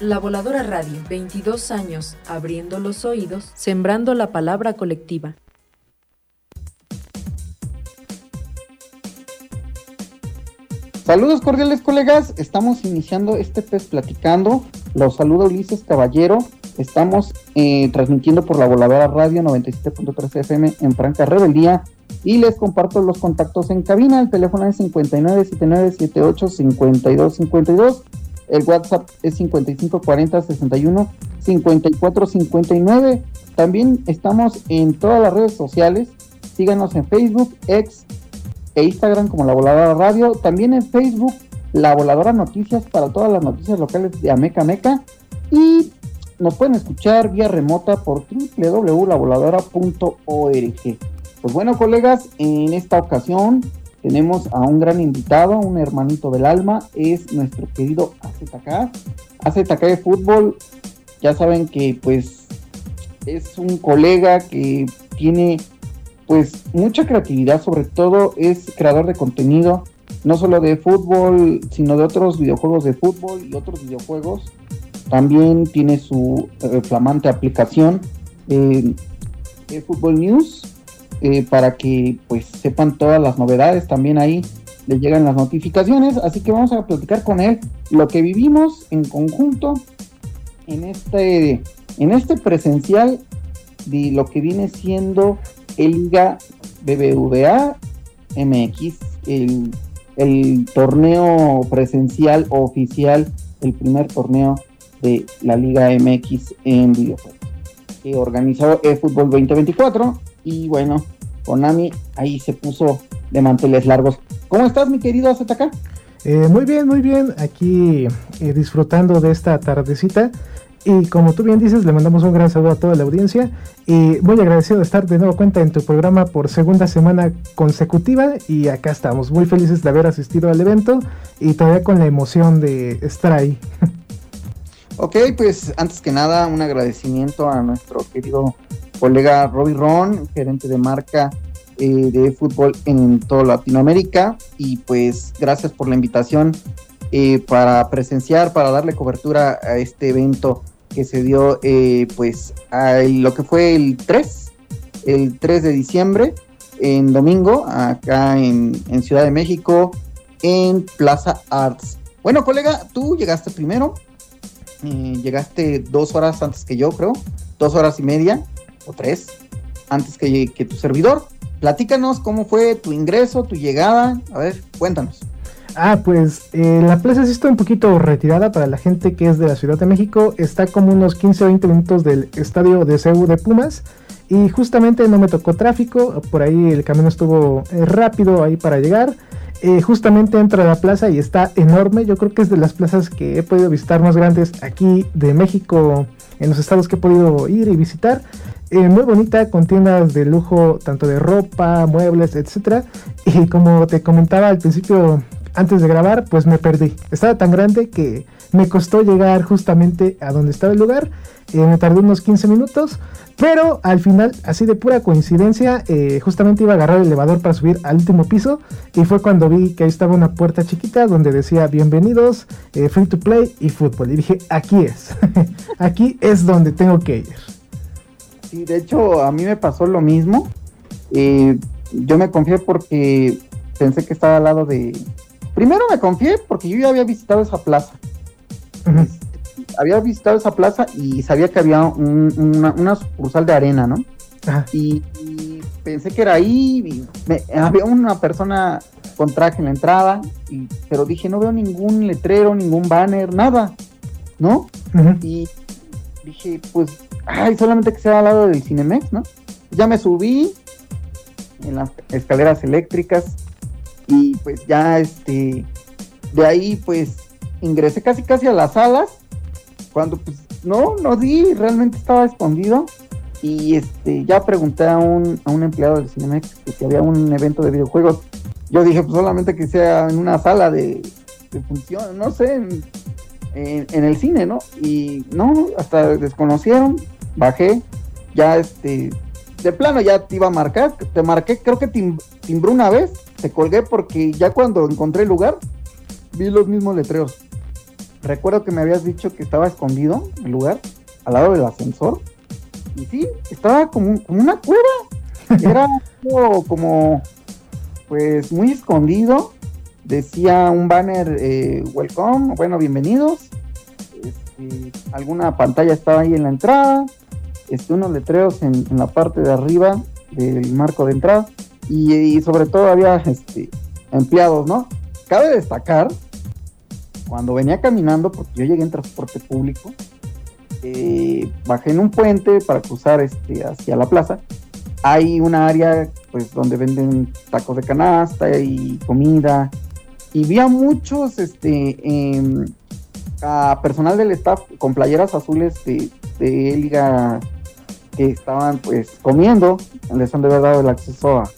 La Voladora Radio, 22 años, abriendo los oídos, sembrando la palabra colectiva. Saludos cordiales colegas, estamos iniciando este pez platicando. Los saluda Ulises Caballero. Estamos eh, transmitiendo por la Voladora Radio 97.3 FM en Franca Rebeldía y les comparto los contactos en cabina. El teléfono es 5979785252 el WhatsApp es 5540 61 54 59. También estamos en todas las redes sociales. Síganos en Facebook, X e Instagram como La Voladora Radio. También en Facebook, La Voladora Noticias para todas las noticias locales de Ameca Meca. Y nos pueden escuchar vía remota por www.lavoladora.org. Pues bueno, colegas, en esta ocasión tenemos a un gran invitado, un hermanito del alma, es nuestro querido AZK. AZK de fútbol, ya saben que pues es un colega que tiene pues mucha creatividad, sobre todo es creador de contenido, no solo de fútbol, sino de otros videojuegos de fútbol y otros videojuegos. También tiene su eh, flamante aplicación eh, de Fútbol News, eh, para que pues sepan todas las novedades. También ahí le llegan las notificaciones. Así que vamos a platicar con él lo que vivimos en conjunto en este, en este presencial de lo que viene siendo el Liga BBVA MX, el, el torneo presencial oficial, el primer torneo de la Liga MX en videojuegos. Que organizó eFootball 2024 y bueno, Konami ahí se puso de manteles largos. ¿Cómo estás, mi querido ZK? Eh, muy bien, muy bien. Aquí eh, disfrutando de esta tardecita. Y como tú bien dices, le mandamos un gran saludo a toda la audiencia. Y muy agradecido de estar de nuevo cuenta en tu programa por segunda semana consecutiva. Y acá estamos, muy felices de haber asistido al evento y todavía con la emoción de estar ahí. Ok, pues antes que nada, un agradecimiento a nuestro querido colega Robbie Ron, gerente de marca eh, de fútbol en toda Latinoamérica. Y pues gracias por la invitación eh, para presenciar, para darle cobertura a este evento que se dio eh, pues a lo que fue el 3, el 3 de diciembre, en domingo, acá en, en Ciudad de México, en Plaza Arts. Bueno, colega, tú llegaste primero, llegaste dos horas antes que yo, creo, dos horas y media o tres antes que, que tu servidor. Platícanos cómo fue tu ingreso, tu llegada. A ver, cuéntanos. Ah, pues eh, la plaza sí está un poquito retirada para la gente que es de la Ciudad de México. Está como unos 15 o 20 minutos del estadio de CEU de Pumas. Y justamente no me tocó tráfico. Por ahí el camino estuvo eh, rápido ahí para llegar. Eh, justamente entro a la plaza y está enorme. Yo creo que es de las plazas que he podido visitar más grandes aquí de México, en los estados que he podido ir y visitar. Eh, muy bonita, con tiendas de lujo, tanto de ropa, muebles, etc. Y como te comentaba al principio, antes de grabar, pues me perdí. Estaba tan grande que me costó llegar justamente a donde estaba el lugar. Eh, me tardé unos 15 minutos, pero al final, así de pura coincidencia, eh, justamente iba a agarrar el elevador para subir al último piso y fue cuando vi que ahí estaba una puerta chiquita donde decía bienvenidos, free to play y fútbol. Y dije, aquí es, aquí es donde tengo que ir. Sí, de hecho, a mí me pasó lo mismo. Eh, yo me confié porque pensé que estaba al lado de. Primero me confié porque yo ya había visitado esa plaza. Había visitado esa plaza y sabía que había una, sucursal de arena, ¿no? Y, pensé que era ahí. había una persona con traje en la entrada, y, pero dije, no veo ningún letrero, ningún banner, nada, ¿no? Y dije, pues ay, solamente que sea al lado del Cinemex, ¿no? Ya me subí en las escaleras eléctricas y pues ya este, de ahí pues ingresé casi casi a las salas, cuando pues no, no di, realmente estaba escondido. Y este, ya pregunté a un, a un empleado del Cinemex que si había un evento de videojuegos. Yo dije, pues solamente que sea en una sala de, función, no sé, en, el cine, ¿no? Y no, hasta desconocieron, bajé, ya este, de plano ya te iba a marcar, te marqué, creo que timbró una vez, te colgué porque ya cuando encontré el lugar, vi los mismos letreros. Recuerdo que me habías dicho que estaba escondido el lugar, al lado del ascensor. Y sí, estaba como, una cueva. Era como, pues, muy escondido. Decía un banner, eh, welcome, bueno, bienvenidos. Este, alguna pantalla estaba ahí en la entrada. Este, unos letreros en, la parte de arriba del marco de entrada. Y, sobre todo había este, empleados, ¿no? Cabe destacar cuando venía caminando, porque yo llegué en transporte público, eh, bajé en un puente para cruzar este, hacia la plaza. Hay una área pues donde venden tacos de canasta y comida. Y vi a muchos este, em, a personal del staff con playeras azules de, de liga que estaban pues comiendo, les han de haber dado el acceso a,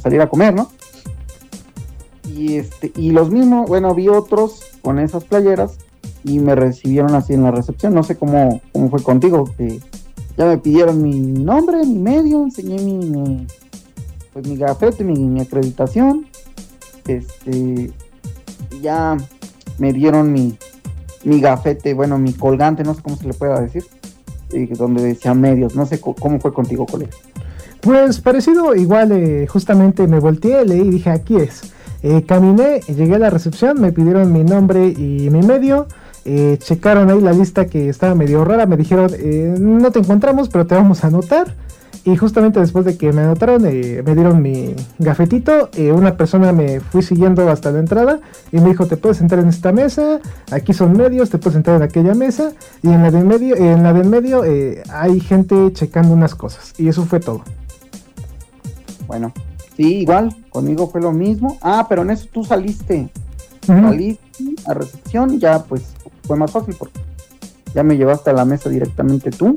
salir a comer, ¿no? Y este, y los mismos, bueno, vi otros con esas playeras y me recibieron así en la recepción. No sé cómo, cómo fue contigo, que ya me pidieron mi nombre, mi medio, enseñé mi, pues mi gafete, mi, acreditación. Este, ya me dieron mi, mi gafete, bueno, mi colgante, no sé cómo se le pueda decir, donde decía medios. No sé cómo fue contigo, colega. Pues parecido, igual, eh, justamente me volteé, leí y dije, aquí es. Eh, caminé, llegué a la recepción, me pidieron mi nombre y mi medio. Eh, checaron ahí la lista que estaba medio rara, me dijeron, no te encontramos, pero te vamos a anotar. Y justamente después de que me anotaron, me dieron mi gafetito. una persona me fui siguiendo hasta la entrada y me dijo: Te puedes sentar en esta mesa. Aquí son medios, te puedes sentar en aquella mesa. Y en la de medio, en la del medio hay gente checando unas cosas. Y eso fue todo. Bueno, Sí, igual, conmigo fue lo mismo. Ah, pero en eso tú saliste. Saliste a recepción y ya pues fue más fácil porque ya me llevaste a la mesa directamente tú.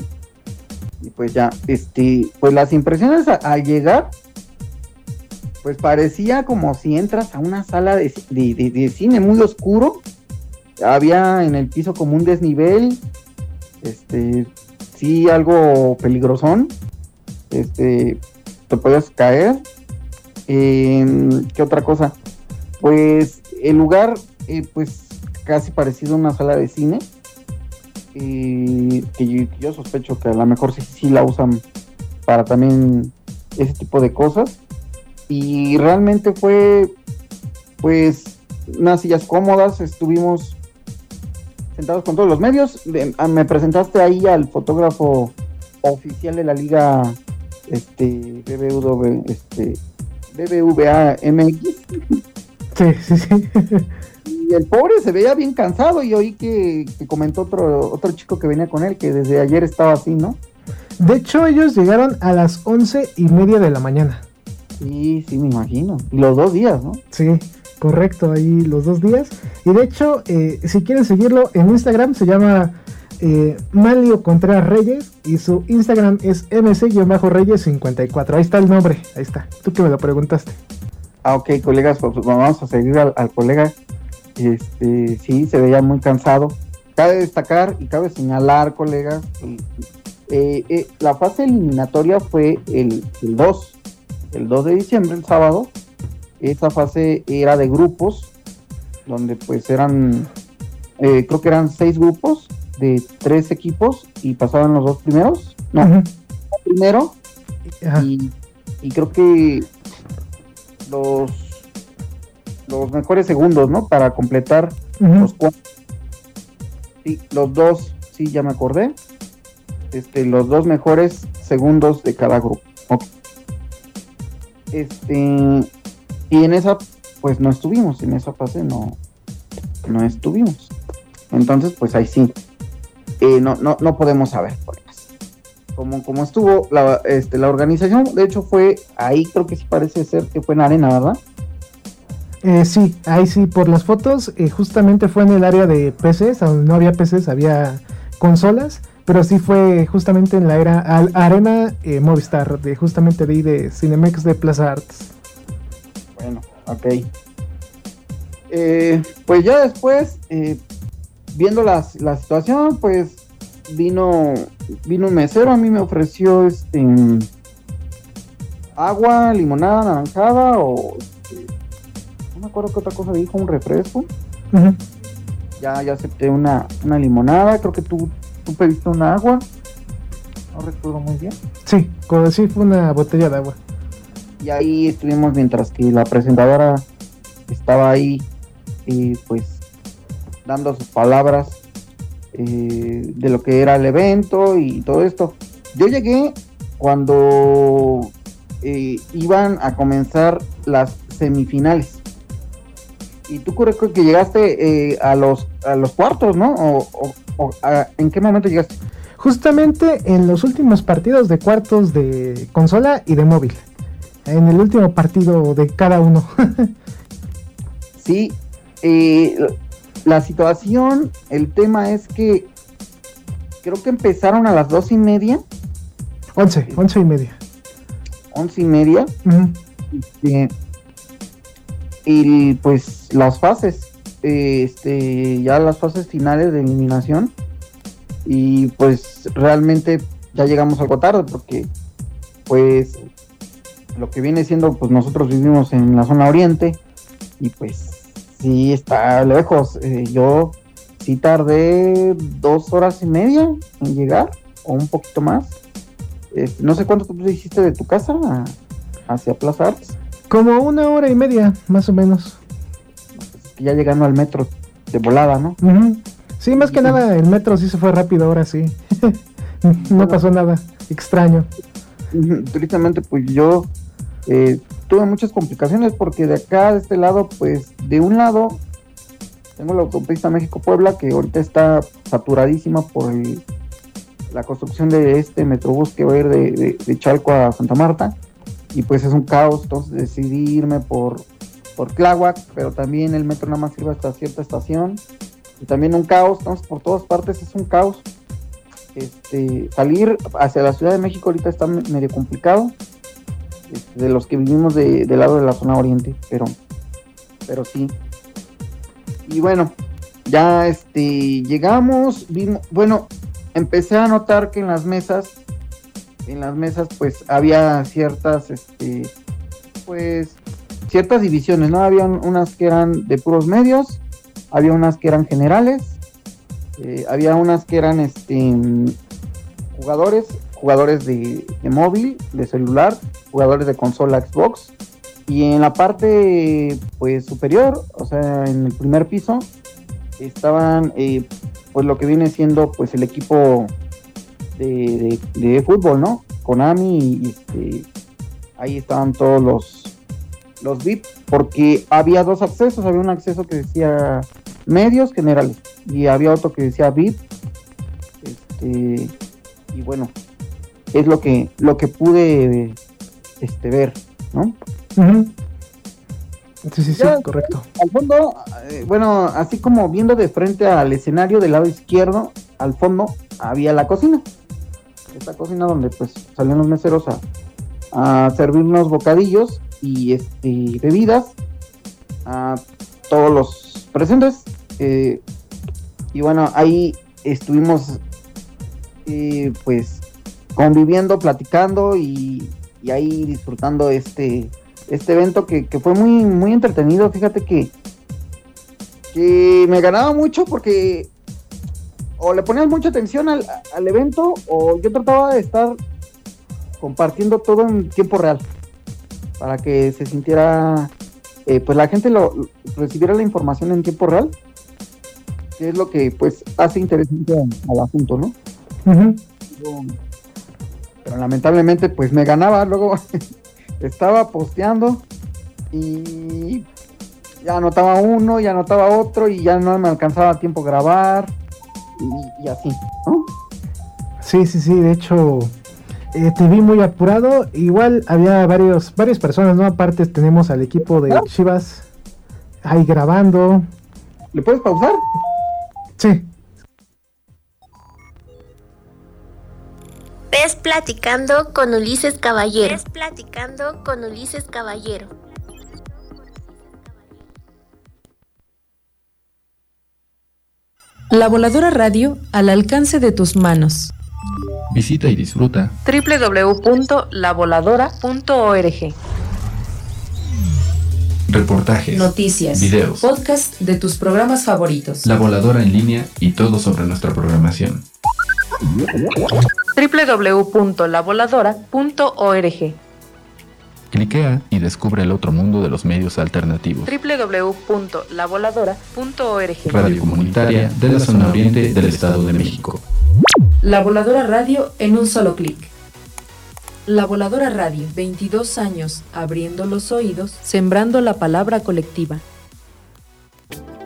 Y pues ya, este, pues las impresiones al llegar, pues parecía como si entras a una sala de, cine muy oscuro. Había en el piso como un desnivel, este, sí, algo peligrosón. Este, te puedes caer eh, ¿Qué otra cosa? Pues el lugar, eh, pues casi parecido a una sala de cine. Eh, que yo, sospecho que a lo mejor sí, sí la usan para también ese tipo de cosas. Y realmente fue, pues, unas sillas cómodas. Estuvimos sentados con todos los medios. Ah, me presentaste ahí al fotógrafo oficial de la liga este BBW este BBVA MX. Sí, sí, sí. El pobre se veía bien cansado y oí que, comentó otro, otro chico que venía con él que desde ayer estaba así, ¿no? De hecho, ellos llegaron a las once y media de la mañana. Sí, sí, me imagino. Y los dos días, ¿no? Sí, correcto, ahí los dos días. Y de hecho, eh, si quieren seguirlo en Instagram, se llama eh, Malio Contreras Reyes y su Instagram es mc-reyes54. Ahí está el nombre, ahí está. Tú que me lo preguntaste. Ah, ok, colegas, pues, pues vamos a seguir al, colega. Este, sí, se veía muy cansado. Cabe destacar y cabe señalar, colegas, eh, eh, la fase eliminatoria fue el, el 2, el 2 de diciembre, el sábado. Esa fase era de grupos, donde pues eran, creo que eran seis grupos, de tres equipos y pasaban los dos primeros. No, primero. Y, creo que los, los mejores segundos, ¿no? Para completar los cuatro. Sí, los dos, sí, ya me acordé. Este, los dos mejores segundos de cada grupo. Este, y en esa, pues no estuvimos, en esa fase no, no estuvimos. Entonces, pues ahí sí, eh, no, no, no podemos saber Como, como estuvo la, este, la organización, de hecho fue ahí, creo que sí parece ser que fue en arena, ¿verdad? Eh, sí, ahí sí, por las fotos, eh, justamente fue en el área de PCs, donde no había PCs, había consolas, pero sí fue justamente en la era Arena eh, Movistar, de justamente de ahí de Cinemex de Plaza Arts. Bueno, ok. Eh, pues ya después, viendo la, la, situación, pues vino, vino un mesero, a mí me ofreció este agua, limonada, naranjada o me acuerdo qué otra cosa dijo, un refresco. Ya, ya acepté una, una limonada, creo que tú, tú pediste un agua. No recuerdo muy bien. Sí, sí fue una botella de agua. Y ahí estuvimos mientras que la presentadora estaba ahí, y pues dando sus palabras eh, de lo que era el evento y todo esto. Yo llegué cuando eh, iban a comenzar las semifinales. Y tú creo que llegaste eh, a los a los cuartos, ¿no? O, ¿En qué momento llegaste? Justamente en los últimos partidos de cuartos de consola y de móvil. En el último partido de cada uno. sí, eh, la situación, el tema es que creo que empezaron a las dos y media. Once, once y media. Once y media. Este, y pues las fases, este, ya las fases finales de eliminación. Y pues realmente ya llegamos algo tarde porque pues lo que viene siendo pues nosotros vivimos en la zona oriente y pues sí está lejos. Eh, yo sí tardé dos horas y media en llegar, o un poquito más. Este, no sé cuánto tú hiciste de tu casa hacia Plaza Arts. Como una hora y media, más o menos. Ya llegando al metro de volada, ¿no? Sí, más que nada el metro sí se fue rápido ahora sí. no pasó nada extraño. Tristemente, pues yo eh, tuve muchas complicaciones porque de acá, de este lado, pues de un lado tengo la autopista México-Puebla que ahorita está saturadísima por la construcción de este metrobús que va a ir de, Chalco a Santa Marta y pues es un caos, entonces decidí irme por, por Tláhuac, pero también el metro nada más sirve hasta cierta estación y también un caos, entonces por todas partes es un caos. Este, salir hacia la Ciudad de México ahorita está medio complicado este, de los que vivimos de, del lado de la zona oriente, pero, pero sí. Y bueno, ya este, llegamos, vimos, bueno, empecé a notar que en las mesas, en las mesas pues había ciertas, este, pues, ciertas divisiones, ¿no? Había unas que eran de puros medios, había unas que eran generales, eh, había unas que eran, este, jugadores, jugadores de, móvil, de celular, jugadores de consola Xbox. Y en la parte pues superior, o sea, en el primer piso, estaban eh, pues lo que viene siendo pues el equipo de, fútbol, ¿no? Konami este, ahí estaban todos los los VIP porque había dos accesos, había un acceso que decía medios generales y había otro que decía VIP. Este, y bueno, es lo que, lo que pude este, ver, ¿no? Sí, sí, sí, correcto. Al fondo, eh, bueno, así como viendo de frente al escenario del lado izquierdo, al fondo había la cocina. Esta cocina donde pues salían los meseros a, a servirnos bocadillos y este bebidas a todos los presentes. Eh, y bueno, ahí estuvimos eh, pues conviviendo, platicando y, ahí disfrutando este, este evento que, fue muy, muy entretenido. Fíjate que, que me ganaba mucho porque o le ponías mucha atención al, evento o yo trataba de estar compartiendo todo en tiempo real para que se sintiera, eh, pues la gente lo recibiera la información en tiempo real, que es lo que pues hace interesante al asunto, ¿no? pero lamentablemente pues me ganaba, luego estaba posteando y ya anotaba uno, ya anotaba otro y ya no me alcanzaba tiempo grabar y, así, ¿no? Sí, sí, sí, de hecho eh, te vi muy apurado, igual había varios, varias personas, ¿no? Aparte tenemos al equipo de Chivas ahí grabando. ¿Le puedes pausar? Sí. Ves platicando con Ulises Caballero. Ves platicando con Ulises Caballero. La voladora radio al alcance de tus manos. Visita y disfruta www.lavoladora.org. Reportajes, Noticias, videos, podcast de tus programas favoritos. la voladora en línea y todo sobre nuestra programación. www.lavoladora.org. Cliquea y descubre el otro mundo de los medios alternativos. www.lavoladora.org. Radio comunitaria de la zona oriente del Estado de México. La Voladora Radio en un solo clic. La Voladora Radio, 22 años, abriendo los oídos, sembrando la palabra colectiva.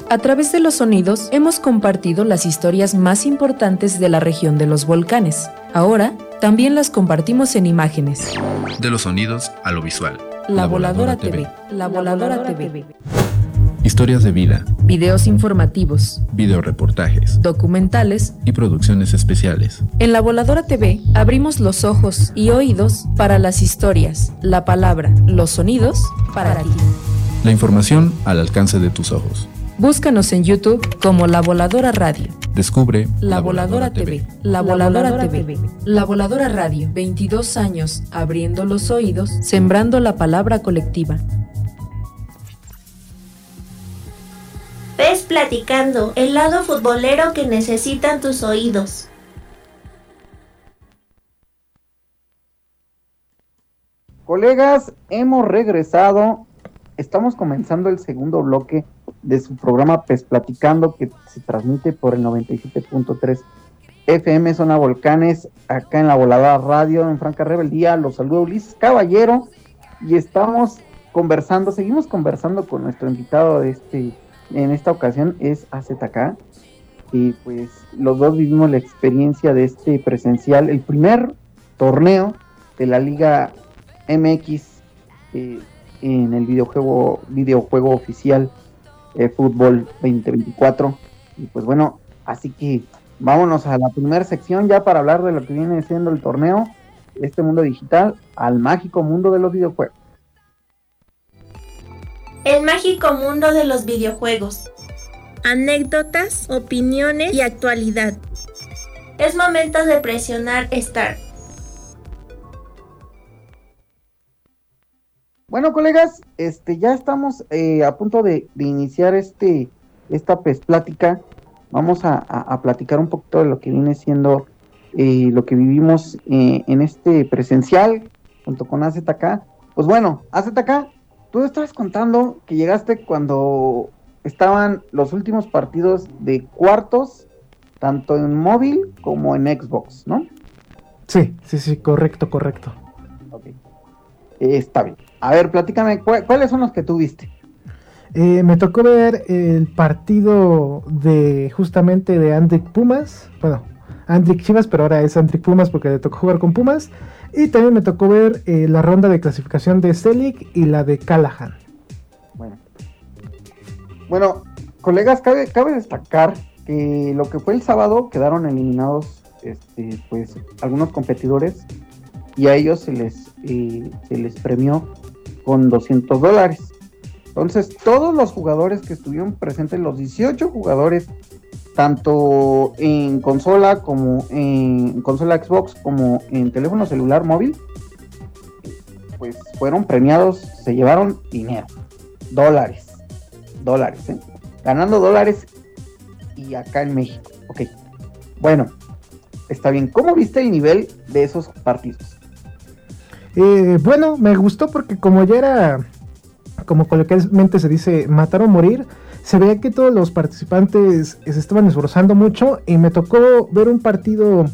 A través de los sonidos hemos compartido las historias más importantes de la región de los volcanes. Ahora, también las compartimos en imágenes. De los sonidos a lo visual. La, Voladora, TV. La Voladora, TV. Historias de vida, Videos informativos, videoreportajes documentales. y producciones especiales. En La Voladora TV abrimos los ojos y oídos para las historias, la palabra, los sonidos para ti. La información al alcance de tus ojos. Búscanos en YouTube como La Voladora Radio. Descubre La Voladora TV. La Voladora TV. La Voladora Radio. 22 años abriendo los oídos, sembrando la palabra colectiva. Ves platicando, el lado futbolero que necesitan tus oídos. Colegas, hemos regresado. Estamos comenzando el segundo bloque de su programa PES Platicando que se transmite por el 97.3 FM Zona Volcanes, acá en la Volada Radio, en Franca Rebeldía. Los saluda Ulises Caballero y estamos conversando, seguimos conversando con nuestro invitado de este, en esta ocasión es AZK. Y pues los dos vivimos la experiencia de este presencial, el primer torneo de la Liga MX eh, en el videojuego, videojuego oficial eh, Fútbol 2024. Y pues bueno, así que vámonos a la primera sección ya para hablar de lo que viene siendo el torneo, este mundo digital, al mágico mundo de los videojuegos. El mágico mundo de los videojuegos. Anécdotas, opiniones y actualidad. Es momento de presionar Start. Bueno, colegas, este ya estamos eh, a punto de, de iniciar este esta pues, plática. Vamos a, a- a platicar un poquito de lo que viene siendo eh, lo que vivimos eh, en este presencial junto con AZK. Pues bueno, AZK, tú estabas contando que llegaste cuando estaban los últimos partidos de cuartos, tanto en móvil como en Xbox, ¿no? Sí, sí, sí, correcto, correcto. Ok. Eh, está bien. A ver, platícame, ¿cuál- ¿cuáles son los que tú viste? Eh, me tocó ver el partido de justamente de Andrick Pumas, bueno, Andrick Chivas, pero ahora es Andrick Pumas porque le tocó jugar con Pumas. Y también me tocó ver eh, la ronda de clasificación de Selig y la de Callahan. Bueno. Bueno, colegas, cabe, cabe destacar que lo que fue el sábado quedaron eliminados este, pues algunos competidores y a ellos se les, eh, se les premió con 200 dólares. Entonces, todos los jugadores que estuvieron presentes, los 18 jugadores, tanto en consola como en consola Xbox como en teléfono celular móvil, pues fueron premiados, se llevaron dinero, dólares, dólares, ¿eh? ganando dólares y acá en México. Ok, bueno, está bien. ¿Cómo viste el nivel de esos partidos? Eh, bueno, me gustó porque como ya era, como coloquialmente se dice, matar o morir, se veía que todos los participantes se estaban esforzando mucho y me tocó ver un partido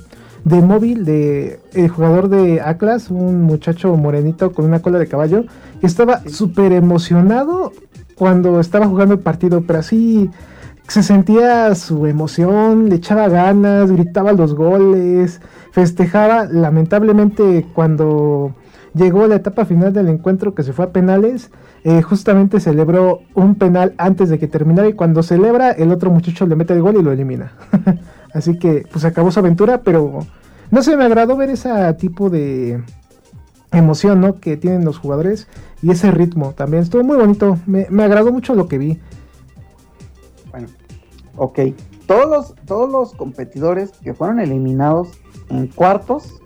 de móvil de el jugador de Atlas, un muchacho morenito con una cola de caballo, que estaba súper emocionado cuando estaba jugando el partido, pero así se sentía su emoción, le echaba ganas, gritaba los goles, festejaba, lamentablemente cuando llegó la etapa final del encuentro que se fue a penales, eh, justamente celebró un penal antes de que terminara y cuando celebra el otro muchacho le mete el gol y lo elimina. Así que pues acabó su aventura, pero no sé, me agradó ver ese tipo de emoción, ¿no? Que tienen los jugadores y ese ritmo también. Estuvo muy bonito. Me, me agradó mucho lo que vi. Bueno, ok. Todos los competidores que fueron eliminados en cuartos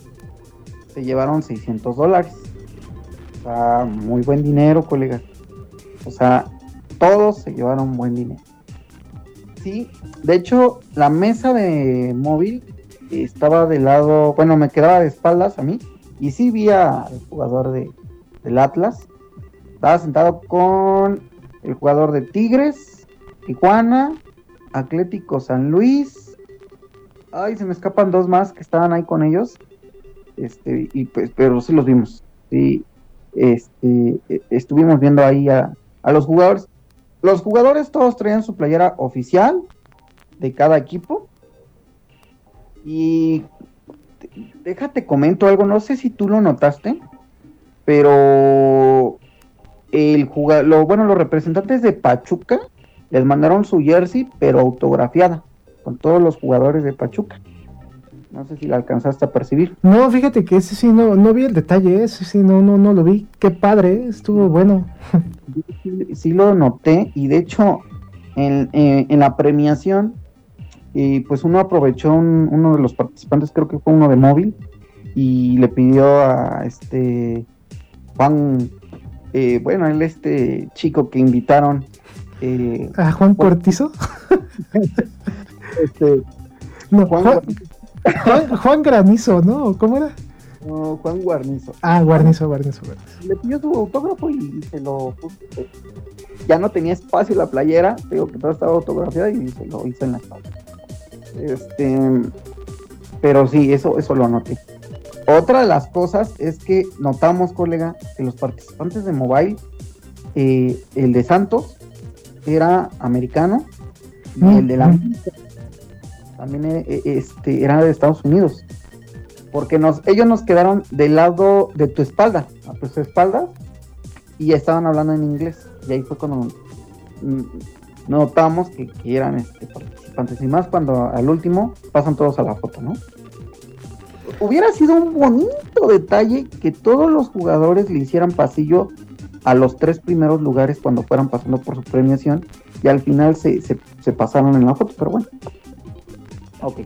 se llevaron 600 dólares. O sea, muy buen dinero, colega. O sea, todos se llevaron buen dinero. Sí, de hecho, la mesa de móvil estaba del lado, bueno, me quedaba de espaldas a mí. Y sí vi al jugador de, del Atlas. Estaba sentado con el jugador de Tigres, Tijuana, Atlético San Luis. Ay, se me escapan dos más que estaban ahí con ellos. Este, y pues, pero sí los vimos. Sí, este, e, estuvimos viendo ahí a, a los jugadores. Los jugadores todos traían su playera oficial de cada equipo. Y déjate comento algo, no sé si tú lo notaste, pero el jugador, lo, bueno, los representantes de Pachuca les mandaron su jersey, pero autografiada, con todos los jugadores de Pachuca. No sé si la alcanzaste a percibir. No, fíjate que ese sí no, no vi el detalle, ese sí no, no, no lo vi. Qué padre, estuvo bueno. sí, sí, lo noté, y de hecho, en, en, en la premiación, y pues uno aprovechó un, uno de los participantes, creo que fue uno de móvil, y le pidió a este Juan, eh, bueno, él este chico que invitaron. Eh, ¿A Juan Cortizo? este, no, Juan, Juan, Juan, Juan, Granizo, ¿no? ¿Cómo era? No, Juan Guarnizo. Ah, Guarnizo, Guarnizo, Guarnizo. Le pidió su autógrafo y se lo puso. Ya no tenía espacio la playera, digo que todo estaba autografiada y se lo hizo en la. Este, pero sí, eso, eso lo noté. Otra de las cosas es que notamos, colega, que los participantes de Mobile, eh, el de Santos era americano y mm, el de la mm. También eh, este, era de Estados Unidos. Porque ellos nos quedaron del lado de tu espalda, a tu espalda, y estaban hablando en inglés. Y ahí fue cuando mm, notamos que, que eran este, participantes. Y más cuando al último pasan todos a la foto, ¿no? Hubiera sido un bonito detalle que todos los jugadores le hicieran pasillo a los tres primeros lugares cuando fueran pasando por su premiación y al final se, se, se pasaron en la foto, pero bueno. Ok.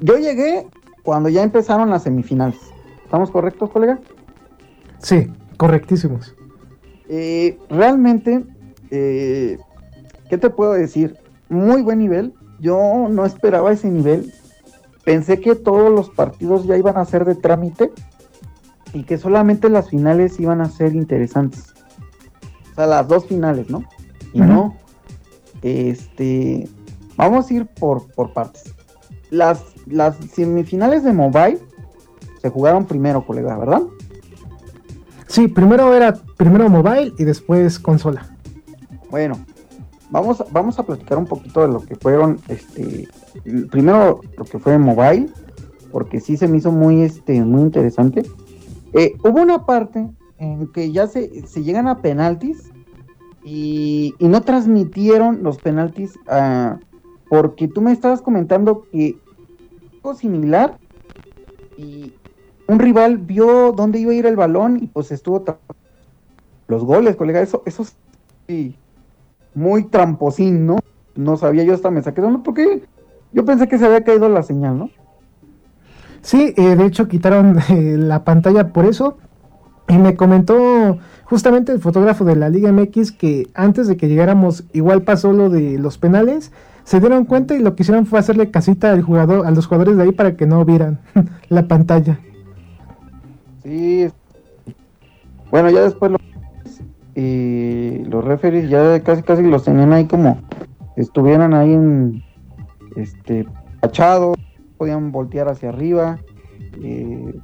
Yo llegué cuando ya empezaron las semifinales. ¿Estamos correctos, colega? Sí, correctísimos. Eh, realmente, eh, ¿qué te puedo decir? Muy buen nivel. Yo no esperaba ese nivel. Pensé que todos los partidos ya iban a ser de trámite y que solamente las finales iban a ser interesantes. O sea, las dos finales, ¿no? Y uh -huh. no. Este, vamos a ir por, por partes. Las, las semifinales de mobile se jugaron primero, colega, ¿verdad? Sí, primero era primero mobile y después consola. Bueno, vamos, vamos a platicar un poquito de lo que fueron, este, primero lo que fue mobile, porque sí se me hizo muy, este, muy interesante. Eh, hubo una parte en que ya se, se llegan a penaltis y, y, no transmitieron los penaltis uh, porque tú me estabas comentando que algo similar y un rival vio dónde iba a ir el balón y pues estuvo los goles, colega, eso, eso sí, muy tramposín, ¿no? No sabía yo hasta me saqué de porque yo pensé que se había caído la señal, ¿no? Sí, eh, de hecho quitaron eh, la pantalla por eso. Y me comentó justamente el fotógrafo de la Liga MX que antes de que llegáramos, igual pasó lo de los penales. Se dieron cuenta y lo que hicieron fue hacerle casita al jugador, a los jugadores de ahí para que no vieran la pantalla. Sí. Bueno, ya después lo, y los referees ya casi casi los tenían ahí como estuvieran ahí en este achados podían voltear hacia arriba. Eh,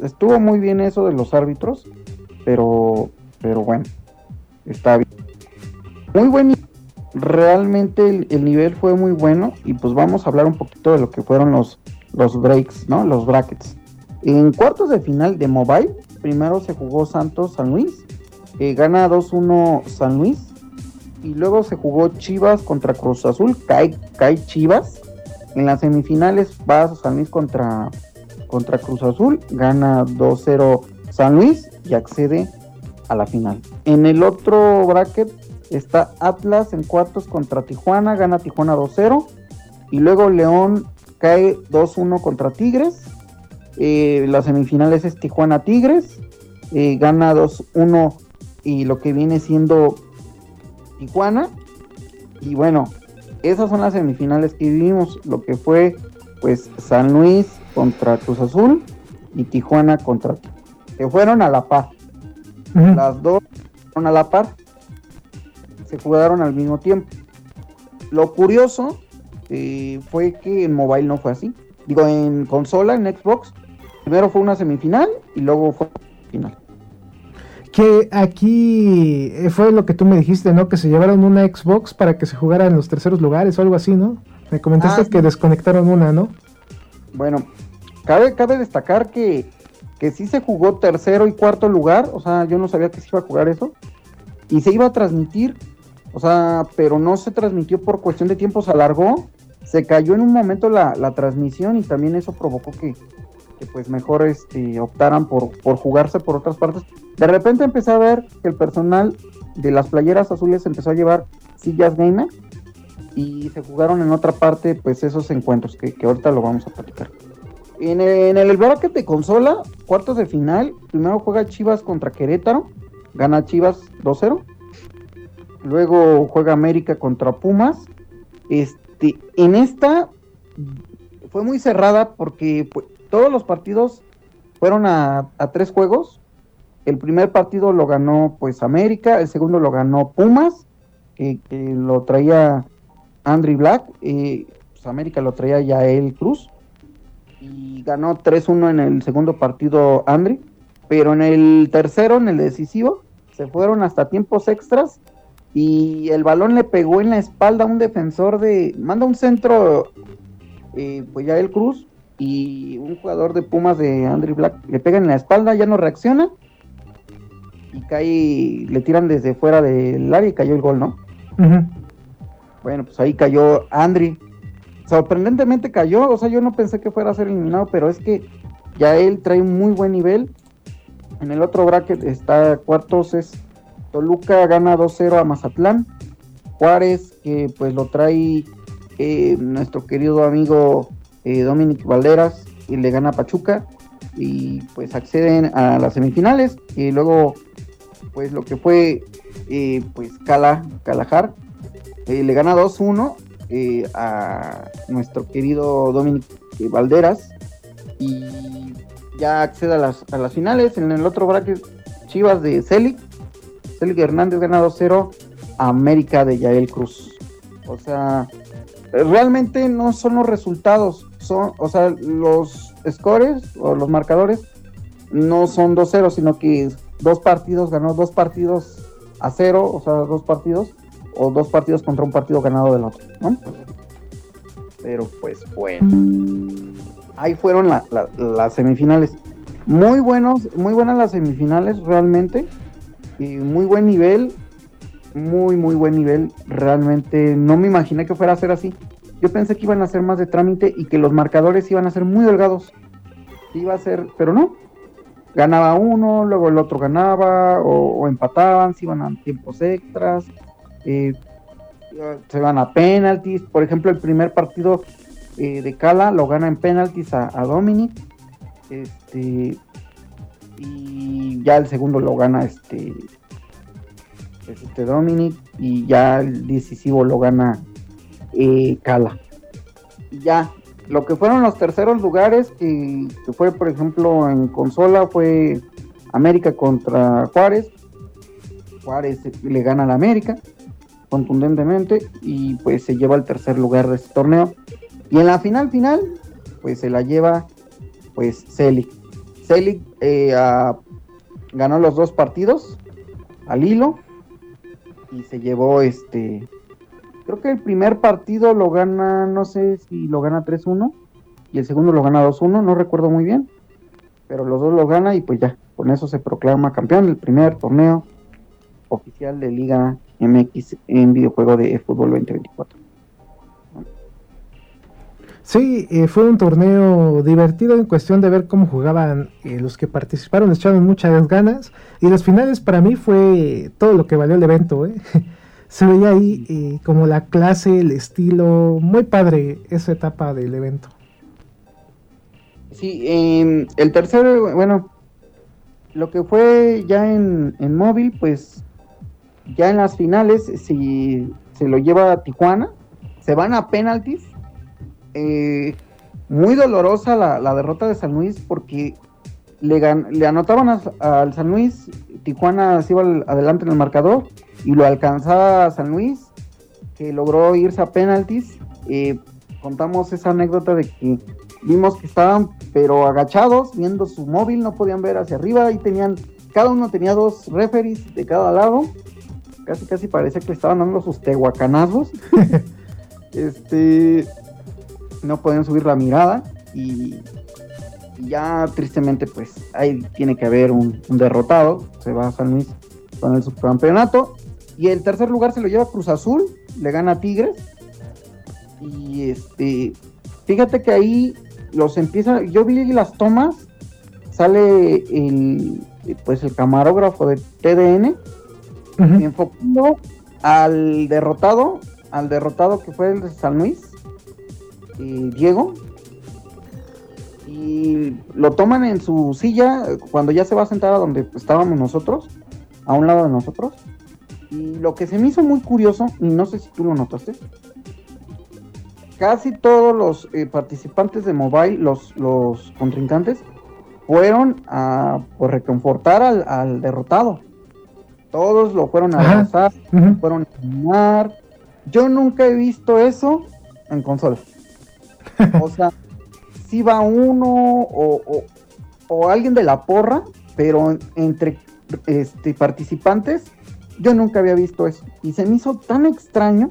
estuvo muy bien eso de los árbitros, pero, pero bueno, está bien. Muy buen realmente el, el, nivel fue muy bueno y pues vamos a hablar un poquito de lo que fueron los, los breaks, ¿no? Los brackets. En cuartos de final de Mobile, primero se jugó Santos San Luis, eh, gana 2-1 San Luis, y luego se jugó Chivas contra Cruz Azul, cae, cae Chivas, en las semifinales va San Luis contra contra Cruz Azul, gana 2-0 San Luis y accede a la final. En el otro bracket está Atlas en cuartos contra Tijuana, gana Tijuana 2-0 y luego León cae 2-1 contra Tigres. Eh, las semifinales es Tijuana Tigres, eh, gana 2-1 y lo que viene siendo Tijuana. Y bueno, esas son las semifinales que vivimos, lo que fue pues San Luis contra Cruz Azul y Tijuana contra que fueron a la par. Las dos fueron a la par. Se jugaron al mismo tiempo. Lo curioso eh, fue que en mobile no fue así. Digo, en consola, en Xbox, primero fue una semifinal y luego fue final. Que aquí eh, fue lo que tú me dijiste, ¿no? Que se llevaron una Xbox para que se jugara en los terceros lugares o algo así, ¿no? Me comentaste ah, que desconectaron una, ¿no? Bueno, cabe, cabe destacar que, que sí se jugó tercero y cuarto lugar, o sea, yo no sabía que se iba a jugar eso, y se iba a transmitir, o sea, pero no se transmitió por cuestión de tiempo, se alargó, se cayó en un momento la, transmisión y también eso provocó que, pues mejor este, optaran por, por jugarse por otras partes. De repente empecé a ver que el personal de las playeras azules empezó a llevar sillas gamer y se jugaron en otra parte pues esos encuentros que, ahorita lo vamos a platicar. En el, en el bracket de consola, cuartos de final, primero juega Chivas contra Querétaro, gana Chivas 2-0. Luego juega América contra Pumas. Este, en esta fue muy cerrada porque pues, todos los partidos fueron a, tres juegos. El primer partido lo ganó pues América, el segundo lo ganó Pumas, que lo traía Andrew Black, y pues América lo traía ya el Cruz y ganó 3-1 en el segundo partido Andri, pero en el tercero, en el decisivo, se fueron hasta tiempos extras y el balón le pegó en la espalda a un defensor de, manda un centro, eh, pues ya el Cruz y un jugador de Pumas de Andrew Black le pega en la espalda, ya no reacciona y cae, le tiran desde fuera del área y cayó el gol, ¿no? Bueno, pues ahí cayó Andri. Sorprendentemente cayó, o sea, yo no pensé que fuera a ser eliminado, pero es que ya él trae un muy buen nivel. En el otro bracket está cuartos, es Toluca gana 2-0 a Mazatlán. Juárez, que pues lo trae eh, nuestro querido amigo eh, Dominic Valderas, y le gana a Pachuca. Y pues acceden a las semifinales. Y luego, pues lo que fue, eh, pues Cala, Calajar, le gana 2-1 eh, a nuestro querido Dominic Valderas y ya accede a las, a las finales. En el otro bracket, Chivas de Celic. Celic Hernández gana 2-0 a América de Yael Cruz. O sea, realmente no son los resultados, son, o sea, los scores o los marcadores no son 2-0, sino que dos partidos ganó dos partidos a cero, o sea, dos partidos o dos partidos contra un partido ganado del otro. Pero pues bueno. Ahí fueron las semifinales. Muy buenos, muy buenas las semifinales realmente. Muy buen nivel. Muy, muy buen nivel. Realmente no me imaginé que fuera a ser así. Yo pensé que iban a ser más de trámite y que los marcadores iban a ser muy delgados. Iba a ser, pero no. Ganaba uno, luego el otro ganaba, o, empataban, se iban a tiempos extras eh, se van a penaltis. Por ejemplo, el primer partido eh, de Cala lo gana en penaltis a, Dominic. Este, y ya el segundo lo gana este, este Dominic. Y ya el decisivo lo gana eh, Cala. Y ya, lo que fueron los terceros lugares, que, que fue por ejemplo en consola, fue América contra Juárez. Juárez le gana a la América contundentemente y pues se lleva el tercer lugar de este torneo. Y en la final final, pues se la lleva pues Celic. Celic eh, ganó los dos partidos al hilo y se llevó este... Creo que el primer partido lo gana, no sé si lo gana 3-1 y el segundo lo gana 2-1, no recuerdo muy bien, pero los dos lo gana y pues ya, con eso se proclama campeón del primer torneo oficial de Liga MX en videojuego de fútbol 2024. Sí, eh, fue un torneo divertido en cuestión de ver cómo jugaban eh, los que participaron, echaron muchas ganas y las finales para mí fue todo lo que valió el evento. ¿eh? Se veía ahí como la clase, el estilo, muy padre esa etapa del evento. Sí, em, el tercero, bueno, lo que fue ya en, en móvil, pues ya en las finales, si se lo lleva a Tijuana, se van a penaltis eh, muy dolorosa la, derrota de San Luis porque le, le anotaban al San Luis, Tijuana se iba adelante en el marcador y lo alcanzaba San Luis, que logró irse a penaltis. Eh, contamos esa anécdota de que vimos que estaban pero agachados, viendo su móvil, no podían ver hacia arriba y tenían, cada uno tenía dos referees de cada lado. Casi casi parecía que le estaban dando sus tehuacanazos. este no pueden subir la mirada y, ya tristemente pues ahí tiene que haber un, derrotado, se va a San Luis con el subcampeonato y el tercer lugar se lo lleva Cruz Azul, le gana a Tigres. Y este fíjate que ahí los empieza, yo vi las tomas, sale el pues el camarógrafo de TDN enfocando al derrotado, al derrotado que fue el de San Luis Diego y lo toman en su silla cuando ya se va a sentar a donde estábamos nosotros, a un lado de nosotros. Y lo que se me hizo muy curioso, y no sé si tú lo notaste, casi todos los eh, participantes de Mobile, los, los contrincantes, fueron a pues, reconfortar al, derrotado. Todos lo fueron a abrazar, fueron a animar. Yo nunca he visto eso en consola. O sea, si va uno o, alguien de la porra, pero entre este, participantes, yo nunca había visto eso. Y se me hizo tan extraño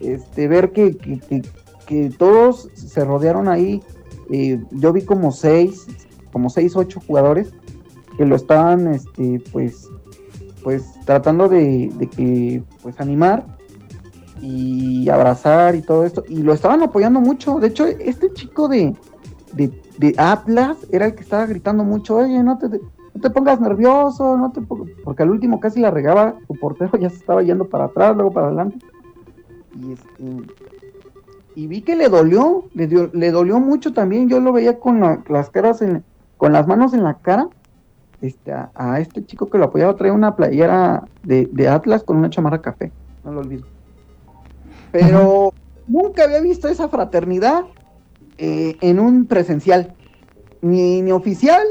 este, ver que, que, todos se rodearon ahí. Eh, yo vi como seis, como seis, ocho jugadores que lo estaban, este, pues, pues tratando de, de que, pues, animar y abrazar y todo esto. Y lo estaban apoyando mucho. De hecho, este chico de, de, Atlas era el que estaba gritando mucho, oye, no te, no te pongas nervioso, no te porque al último casi la regaba, su portero ya se estaba yendo para atrás, luego para adelante. Y, este, y vi que le dolió, le, le dolió mucho también, yo lo veía con las caras, en, con las manos en la cara. Este, a, este chico que lo apoyaba traía una playera de, de Atlas con una chamarra café, no lo olvido. Pero nunca había visto esa fraternidad eh, en un presencial, ni, ni oficial,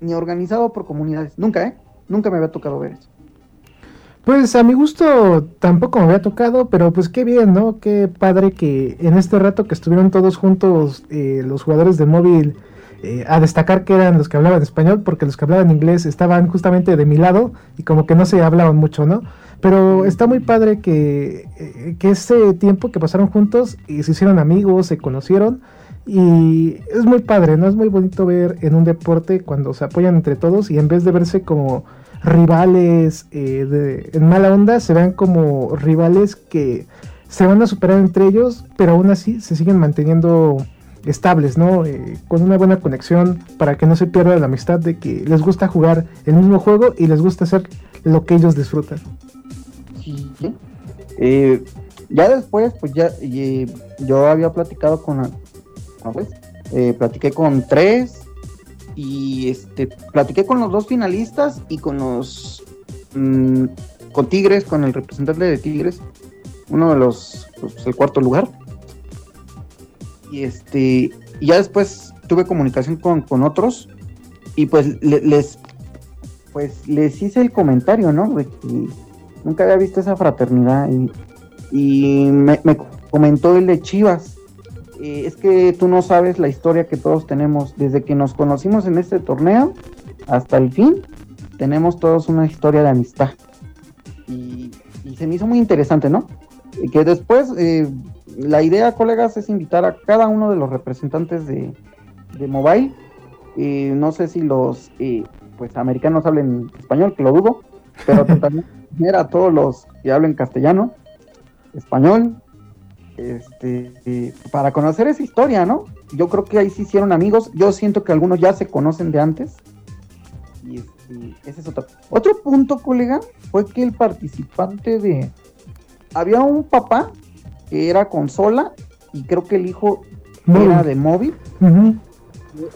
ni organizado por comunidades. Nunca, ¿eh? Nunca me había tocado ver eso. Pues a mi gusto tampoco me había tocado, pero pues qué bien, ¿no? Qué padre que en este rato que estuvieron todos juntos eh, los jugadores de móvil eh, a destacar que eran los que hablaban español, porque los que hablaban inglés estaban justamente de mi lado y como que no se hablaban mucho, ¿no? Pero está muy padre que, eh, que ese tiempo que pasaron juntos y se hicieron amigos, se conocieron. Y es muy padre, ¿no? Es muy bonito ver en un deporte cuando se apoyan entre todos y en vez de verse como rivales eh, en mala onda, se vean como rivales que se van a superar entre ellos, pero aún así se siguen manteniendo estables, ¿no? Eh, con una buena conexión para que no se pierda la amistad de que les gusta jugar el mismo juego y les gusta hacer lo que ellos disfrutan. Eh, ya después, pues ya yo había platicado con, pues, eh, platiqué con tres y este, platiqué con los dos finalistas y con los, mm, con Tigres, con el representante de Tigres, uno de los, pues, el cuarto lugar. Y este, y ya después tuve comunicación con, con otros y pues les, pues les hice el comentario, ¿no? Nunca había visto esa fraternidad y, me, comentó el de Chivas. Eh, es que tú no sabes la historia que todos tenemos. Desde que nos conocimos en este torneo hasta el fin, tenemos todos una historia de amistad. Y, se me hizo muy interesante, ¿no? que después, eh, la idea, colegas, es invitar a cada uno de los representantes de, de Mobile. Eh, no sé si los pues americanos hablen español, que lo dudo, pero a todos los que hablen castellano, español este, para conocer esa historia, ¿no? Yo creo que ahí se hicieron amigos. Yo siento que algunos ya se conocen de antes. Y este, ese es otro. Otro punto, colega, fue que el participante de. Había un papá que era consola y creo que el hijo era de móvil.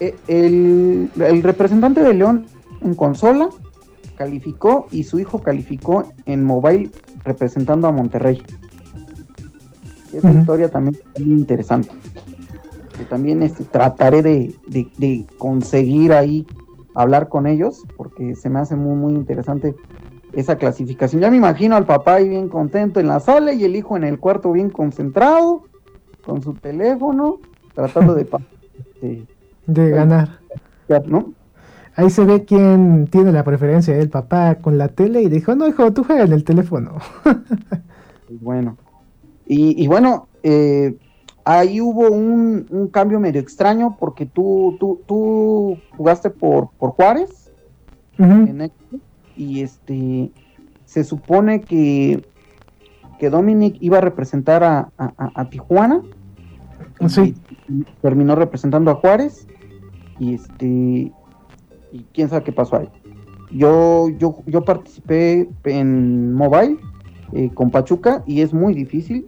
E, el, el representante de León en consola calificó y su hijo calificó en mobile representando a Monterrey. Esa historia también es muy interesante. también este, trataré de, conseguir ahí hablar con ellos, porque se me hace muy, muy interesante esa clasificación. Ya me imagino al papá ahí bien contento en la sala y el hijo en el cuarto bien concentrado, con su teléfono, tratando de, de, ganar. ¿no? Ahí se ve quién tiene la preferencia, el papá con la tele y dijo, no hijo, tú juegas en el teléfono. bueno, y, bueno, eh, ahí hubo un, cambio medio extraño porque tú, tú, tú jugaste por, por Juárez y este se supone que, que Dominic iba a representar a, Tijuana. Sí. terminó representando a Juárez y este y quién sabe qué pasó ahí. Yo, yo, yo participé en mobile eh, con Pachuca y es muy difícil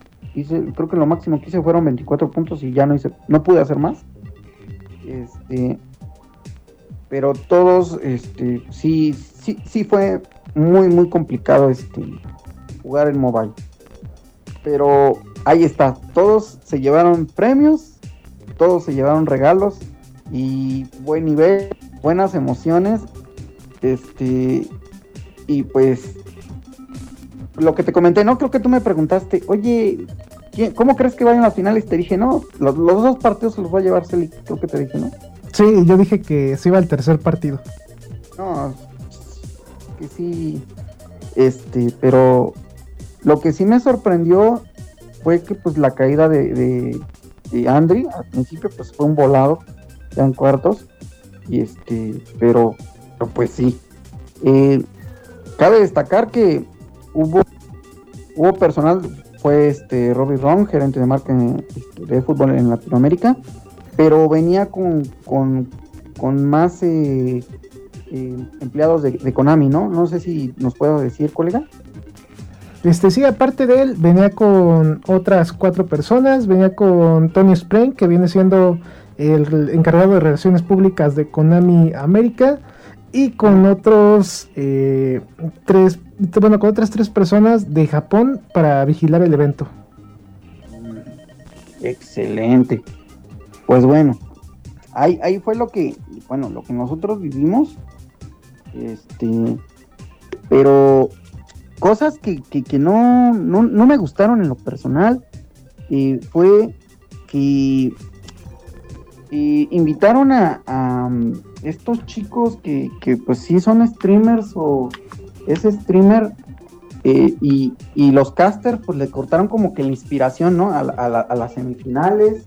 creo que lo máximo que hice fueron 24 puntos y ya no hice, no pude hacer más. Este, pero todos, este, sí, sí, sí fue muy, muy complicado este, jugar en mobile. Pero ahí está, todos se llevaron premios, todos se llevaron regalos y buen nivel, buenas emociones. Este, y pues lo que te comenté, ¿no? Creo que tú me preguntaste, oye, ¿cómo crees que vayan a las finales? Te dije, no, los, dos partidos se los va a llevar Celi, creo que te dije, ¿no? Sí, yo dije que se iba al tercer partido. No, que sí, este, pero lo que sí me sorprendió fue que pues la caída de, de, de Andri, al principio pues fue un volado, ya en cuartos, y este, pero, pues sí. Eh, cabe destacar que hubo, hubo personal, fue este Robbie Ron, gerente de marca este, de fútbol en Latinoamérica, pero venía con, con, más eh, eh, empleados de, Konami, ¿no? No sé si nos puedo decir, colega. Este sí, aparte de él, venía con otras cuatro personas, venía con Tony Spring, que viene siendo el encargado de relaciones públicas de Konami América, y con otros eh, tres, bueno, con otras tres personas de Japón para vigilar el evento. Excelente. Pues bueno, ahí, ahí fue lo que, bueno, lo que nosotros vivimos. Este, pero cosas que, que, no, no, no, me gustaron en lo personal eh, fue que invitaron a, estos chicos que, pues sí son streamers o ese streamer eh, y, los casters pues le cortaron como que la inspiración, ¿no? A, las semifinales.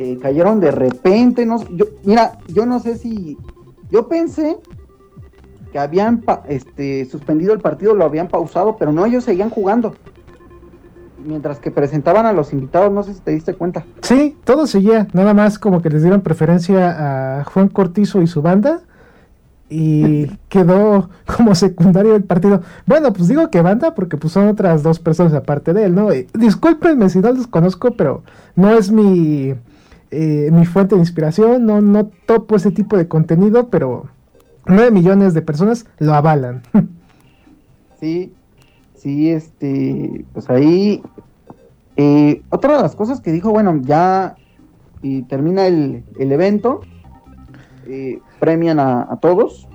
Eh, cayeron de repente, no, yo, mira, yo no sé si, yo pensé que habían este, suspendido el partido, lo habían pausado, pero no, ellos seguían jugando mientras que presentaban a los invitados, no sé si te diste cuenta. Sí, todo seguía, nada más como que les dieron preferencia a Juan Cortizo y su banda y quedó como secundario el partido. Bueno, pues digo que banda porque pues son otras dos personas aparte de él, ¿no? discúlpenme si no los conozco, pero no es mi, eh, mi fuente de inspiración, no, no topo ese tipo de contenido, pero nueve millones de personas lo avalan. Sí, sí, este, pues ahí, eh, otra de las cosas que dijo, bueno, ya y termina el, evento, eh, premian a, todos.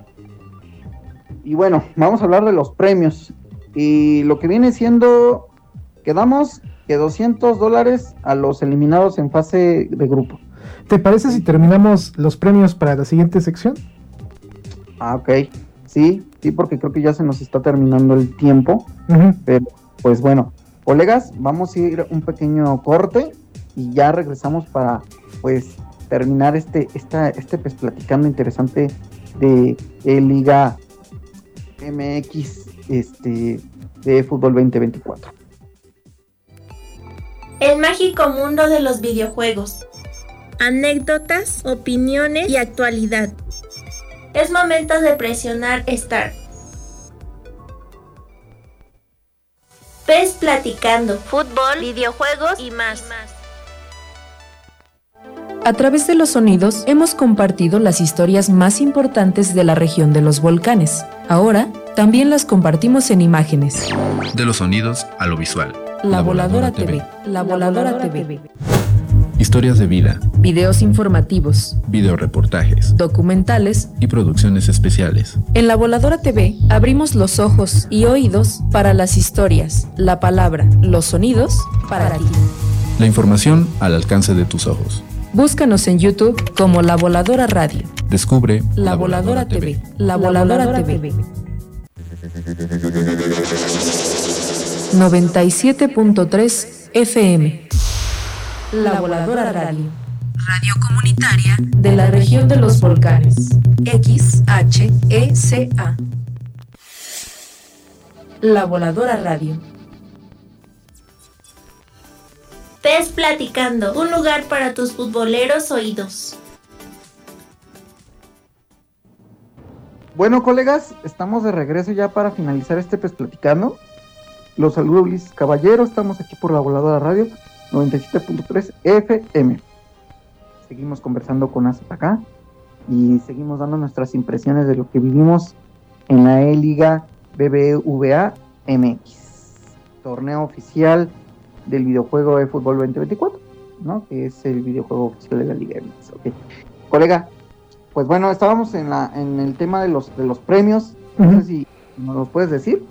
Y bueno, vamos a hablar de los premios. Y lo que viene siendo, quedamos que 200 dólares a los eliminados en fase de grupo. ¿Te parece si terminamos los premios para la siguiente sección? Ah, ok. Sí, sí, porque creo que ya se nos está terminando el tiempo. Pero, pues bueno, colegas, vamos a ir un pequeño corte y ya regresamos para, pues, terminar este, esta, este pues, platicando interesante de, Liga MX este, de Fútbol 2024. El mágico mundo de los videojuegos. Anécdotas, opiniones y actualidad. Es momento de presionar Start. PES platicando, fútbol, videojuegos y más. A través de los sonidos hemos compartido las historias más importantes de la región de los volcanes. Ahora también las compartimos en imágenes. De los sonidos a lo visual. La, Voladora, TV. La Voladora, TV. Historias de vida. Videos informativos. Videoreportajes. Documentales. Y producciones especiales. En La Voladora TV abrimos los ojos y oídos para las historias, la palabra, los sonidos para ti. La información al alcance de tus ojos. Búscanos en YouTube como La Voladora Radio. Descubre La, Voladora, TV. La Voladora, TV. 97.3 FM. La Voladora Radio. Radio comunitaria de la región de los volcanes. XHECA. La Voladora Radio. PES Platicando, un lugar para tus futboleros oídos. Bueno, colegas, estamos de regreso ya para finalizar este PES Platicando. Los saludo Luis Caballero, estamos aquí por la Voladora Radio 97.3 FM. Seguimos conversando con acá y seguimos dando nuestras impresiones de lo que vivimos en la E-Liga BBVA MX, torneo oficial del videojuego de fútbol 2024, ¿no? Que es el videojuego oficial de la Liga MX. Okay. Colega, pues bueno, estábamos en la en el tema de los de los premios. No sé si nos los puedes decir.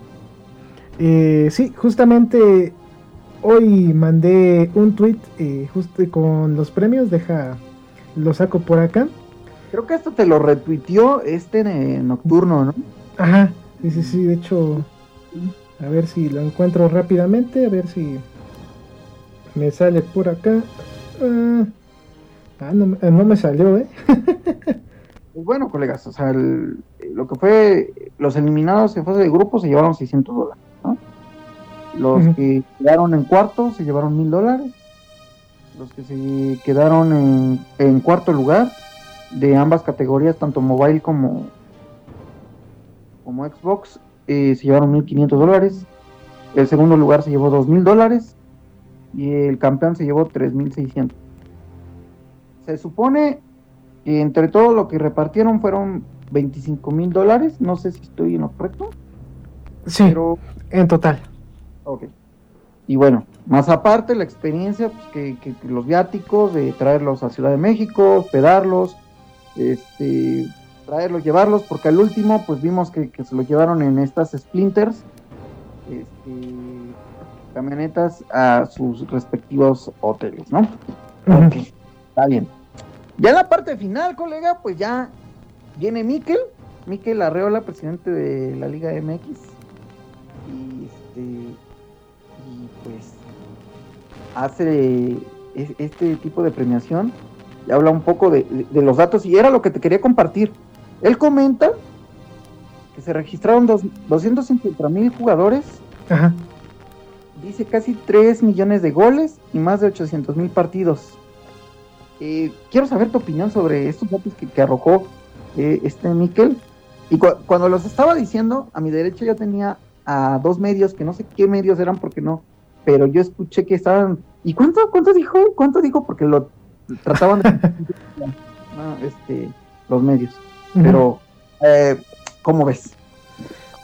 Eh, sí, justamente hoy mandé un tweet eh, justo con los premios, deja, lo saco por acá. Creo que esto te lo retuiteó este nocturno, ¿no? Ajá, sí, sí, sí, de hecho, a ver si lo encuentro rápidamente, a ver si me sale por acá. ah, ah no, eh, no me salió, ¿eh? Pues bueno, colegas, o sea, el- lo que fue los eliminados en fase de grupo se llevaron 600 dólares, Los que quedaron en cuarto se llevaron 1000 dólares. Los que se quedaron en, en cuarto lugar de ambas categorías, tanto mobile como, como Xbox, eh, se llevaron 1500 dólares. El segundo lugar se llevó 2000 dólares y el campeón se llevó 3600. Se supone que entre todo lo que repartieron fueron 25 mil dólares. No sé si estoy en lo correcto, Sí, pero en total. Ok. Y bueno, más aparte la experiencia, pues que, los viáticos, de traerlos a Ciudad de México, hospedarlos, este, traerlos, llevarlos, porque al último, pues vimos que, que se los llevaron en estas splinters, este, camionetas a sus respectivos hoteles, ¿no? Ujú. Ok, está bien. Ya en la parte final, colega, pues ya viene Miquel, Miquel Arreola, presidente de la Liga MX. Y este pues hace es- este tipo de premiación y habla un poco de, de- de los datos y era lo que te quería compartir. Él comenta que se registraron dos, 250 mil jugadores Ajá. Dice casi 3 millones de goles y más de 800 mil partidos. Eh, quiero saber tu opinión sobre estos datos que, que arrojó eh, este Miquel. Y cu- cuando los estaba diciendo, a mi derecha yo tenía a dos medios, que no sé qué medios eran porque no, pero yo escuché que estaban... ¿Y cuánto, cuánto dijo? ¿Cuánto dijo? Porque lo trataban de... no, este, los medios. Pero, eh, ¿cómo ves?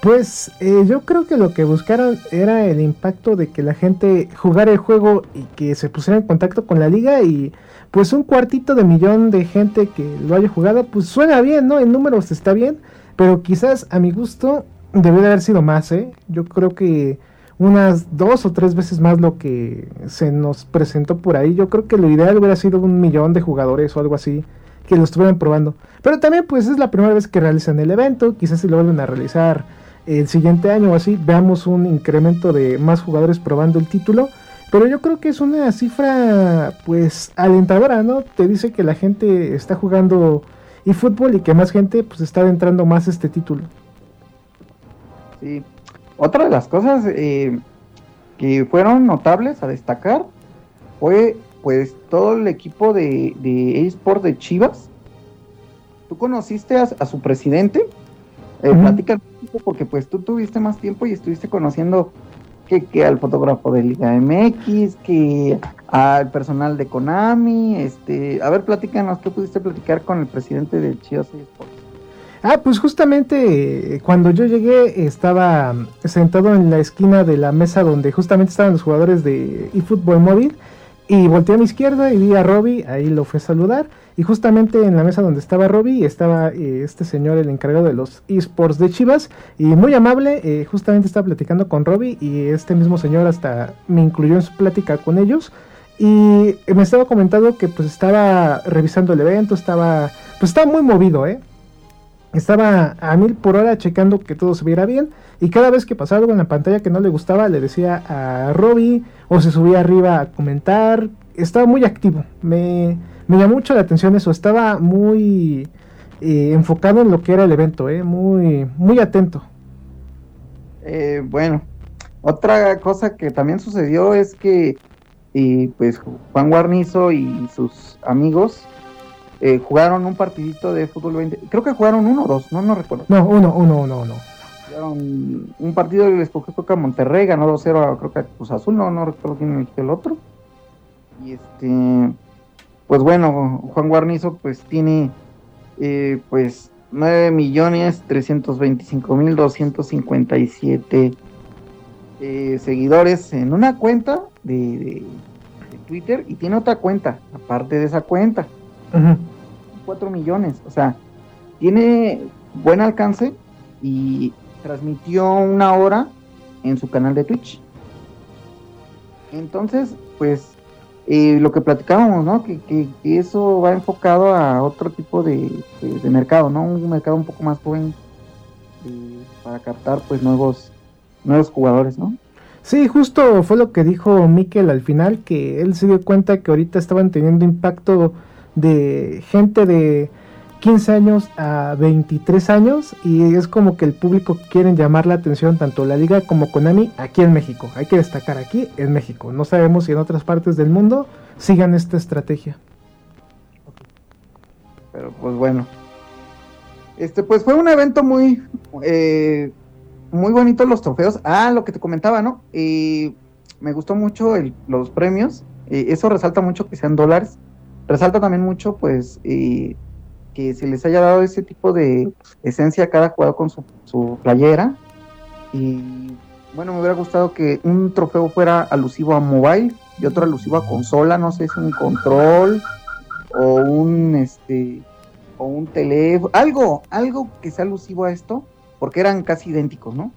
Pues eh, yo creo que lo que buscaron era el impacto de que la gente jugara el juego y que se pusiera en contacto con la liga y pues un cuartito de millón de gente que lo haya jugado, pues suena bien, ¿no? En números está bien, pero quizás a mi gusto debió de haber sido más, ¿eh? Yo creo que unas dos o tres veces más lo que se nos presentó por ahí. Yo creo que lo ideal hubiera sido un millón de jugadores o algo así que lo estuvieran probando. Pero también pues es la primera vez que realizan el evento, quizás si lo vuelven a realizar el siguiente año o así, veamos un incremento de más jugadores probando el título. Pero yo creo que es una cifra pues alentadora, ¿no? Te dice que la gente está jugando fútbol y que más gente pues está adentrando más este título. Sí. Otra de las cosas eh, que fueron notables a destacar fue pues todo el equipo de, de eSport de Chivas. ¿Tú conociste a, su presidente? Eh, Platica porque pues tú tuviste más tiempo y estuviste conociendo que, que al fotógrafo de Liga MX, que al personal de Konami, este, a ver, platícanos, ¿qué pudiste platicar con el presidente de Chivas eSports? Ah, pues justamente eh, cuando yo llegué estaba sentado en la esquina de la mesa donde justamente estaban los jugadores de eFootball móvil y volteé a mi izquierda y vi a Robbie, ahí lo fue a saludar y justamente en la mesa donde estaba Robbie estaba eh, este señor, el encargado de los esports de Chivas y muy amable, eh, justamente estaba platicando con Robbie y este mismo señor hasta me incluyó en su plática con ellos y me estaba comentando que pues estaba revisando el evento, estaba pues estaba muy movido, ¿eh? Estaba a mil por hora checando que todo se viera bien y cada vez que pasaba algo en la pantalla que no le gustaba le decía a Robbie o se subía arriba a comentar. Estaba muy activo me, llamó mucho la atención eso. Estaba muy eh, enfocado en lo que era el evento eh, muy muy atento. Eh, bueno otra cosa que también sucedió es que pues Juan Guarnizo y sus amigos eh, jugaron un partidito de fútbol 20. Creo que jugaron uno o dos, no, no recuerdo. No, uno, uno, uno, uno. Jugaron un partido les escogió creo que a Monterrey, ganó 2-0 creo que a Cruz Azul, no, no recuerdo quién eligió el otro. Y este, pues bueno, Juan Guarnizo pues tiene eh, pues 9 millones 325 mil 257 eh, seguidores en una cuenta de, de Twitter y tiene otra cuenta, aparte de esa cuenta. 4 millones, o sea, tiene buen alcance y transmitió una hora en su canal de Twitch. Entonces, pues, eh, lo que platicábamos, ¿no? Que, que, eso va enfocado a otro tipo de, mercado, ¿no? Un mercado un poco más joven eh, para captar, pues, nuevos, nuevos jugadores, ¿no? Sí, justo fue lo que dijo Mikel al final, que él se dio cuenta que ahorita estaban teniendo impacto de gente de 15 años a 23 años y es como que el público quiere llamar la atención tanto la liga como Konami aquí en México. Hay que destacar aquí en México. No sabemos si en otras partes del mundo sigan esta estrategia. Pero pues bueno. Este pues fue un evento muy eh, muy bonito los trofeos. Ah, lo que te comentaba, ¿no? y me gustó mucho los premios. eso resalta mucho que sean dólares Resalta también mucho, pues, que se les haya dado ese tipo de esencia a cada jugador con su, playera. Y bueno, me hubiera gustado que un trofeo fuera alusivo a mobile y otro alusivo a consola, no sé si un control o un este o un teléfono, algo, algo que sea alusivo a esto, porque eran casi idénticos, ¿no?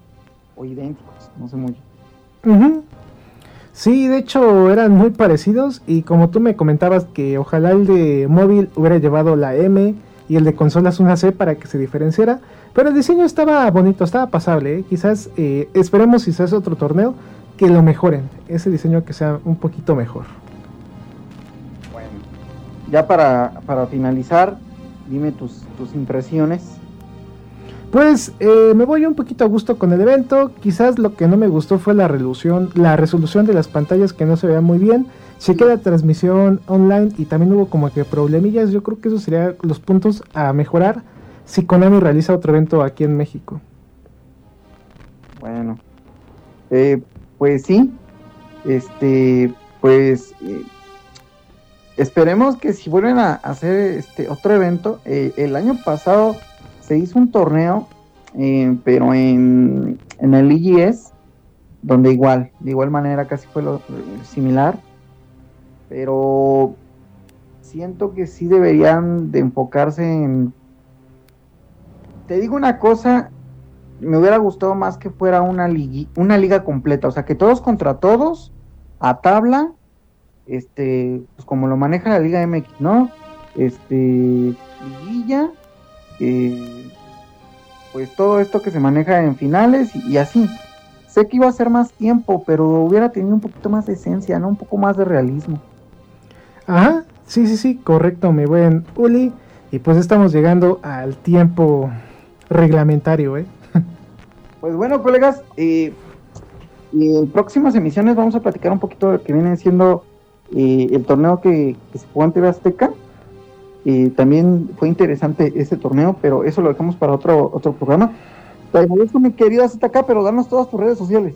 O idénticos, no sé muy bien. Sí, de hecho eran muy parecidos y como tú me comentabas que ojalá el de móvil hubiera llevado la M y el de consolas una C para que se diferenciara, pero el diseño estaba bonito, estaba pasable, ¿eh? quizás eh, esperemos si se hace otro torneo que lo mejoren, ese diseño que sea un poquito mejor. Bueno, ya para, para finalizar, dime tus, tus impresiones pues eh, me voy un poquito a gusto con el evento. Quizás lo que no me gustó fue la resolución, la resolución de las pantallas que no se veía muy bien. Se queda transmisión online y también hubo como que problemillas. Yo creo que esos serían los puntos a mejorar si Konami realiza otro evento aquí en México. Bueno, eh, pues sí, este, pues eh, esperemos que si vuelven a hacer este otro evento, el año pasado se hizo un torneo, eh, pero en, en el IGS, donde igual, de igual manera casi fue lo similar, pero siento que sí deberían de enfocarse en... Te digo una cosa, me hubiera gustado más que fuera una, una liga completa, o sea, que todos contra todos, a tabla, este, pues como lo maneja la Liga MX, ¿no? Este, liguilla, pues todo esto que se maneja en finales y, así. Sé que iba a ser más tiempo, pero hubiera tenido un poquito más de esencia, ¿no? Un poco más de realismo. Ajá, sí, sí, sí, correcto, mi buen Uli. Y pues estamos llegando al tiempo reglamentario, ¿eh? Pues bueno, colegas, eh, en próximas emisiones vamos a platicar un poquito de lo que vienen siendo eh, el torneo que, se jugó en TV Azteca. Eh, también fue interesante ese torneo, pero eso lo dejamos para otro, otro programa. Te agradezco, mi querido acá, pero danos todas tus redes sociales.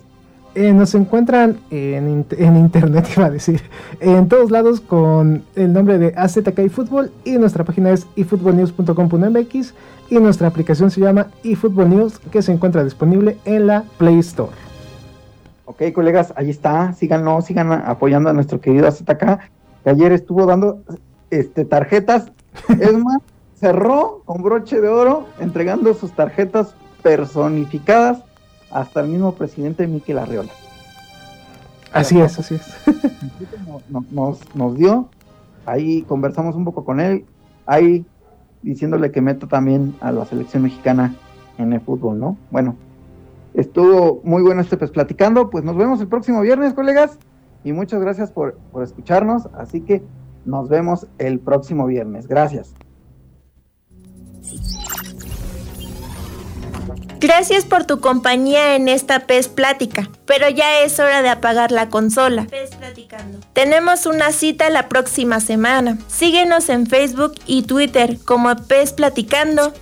Eh, nos encuentran en, en, internet, iba a decir, en todos lados con el nombre de AZK y Fútbol y nuestra página es efootballnews.com.mx y nuestra aplicación se llama eFootball News que se encuentra disponible en la Play Store. Ok, colegas, ahí está, síganos, sigan apoyando a nuestro querido AZK, que ayer estuvo dando este, tarjetas, es más, cerró con broche de oro entregando sus tarjetas personificadas hasta el mismo presidente Miquel Arreola. Así es, así es. Nos, nos, dio, ahí conversamos un poco con él, ahí diciéndole que meta también a la selección mexicana en el fútbol, ¿no? Bueno, estuvo muy bueno este pues platicando, pues nos vemos el próximo viernes, colegas, y muchas gracias por, por escucharnos, así que nos vemos el próximo viernes. Gracias. Gracias por tu compañía en esta PES Plática, pero ya es hora de apagar la consola. PES Platicando. Tenemos una cita la próxima semana. Síguenos en Facebook y Twitter como PES Platicando.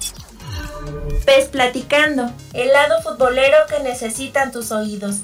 PES Platicando, el lado futbolero que necesitan tus oídos.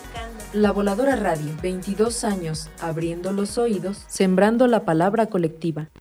La Voladora Radio, 22 años, abriendo los oídos, sembrando la palabra colectiva.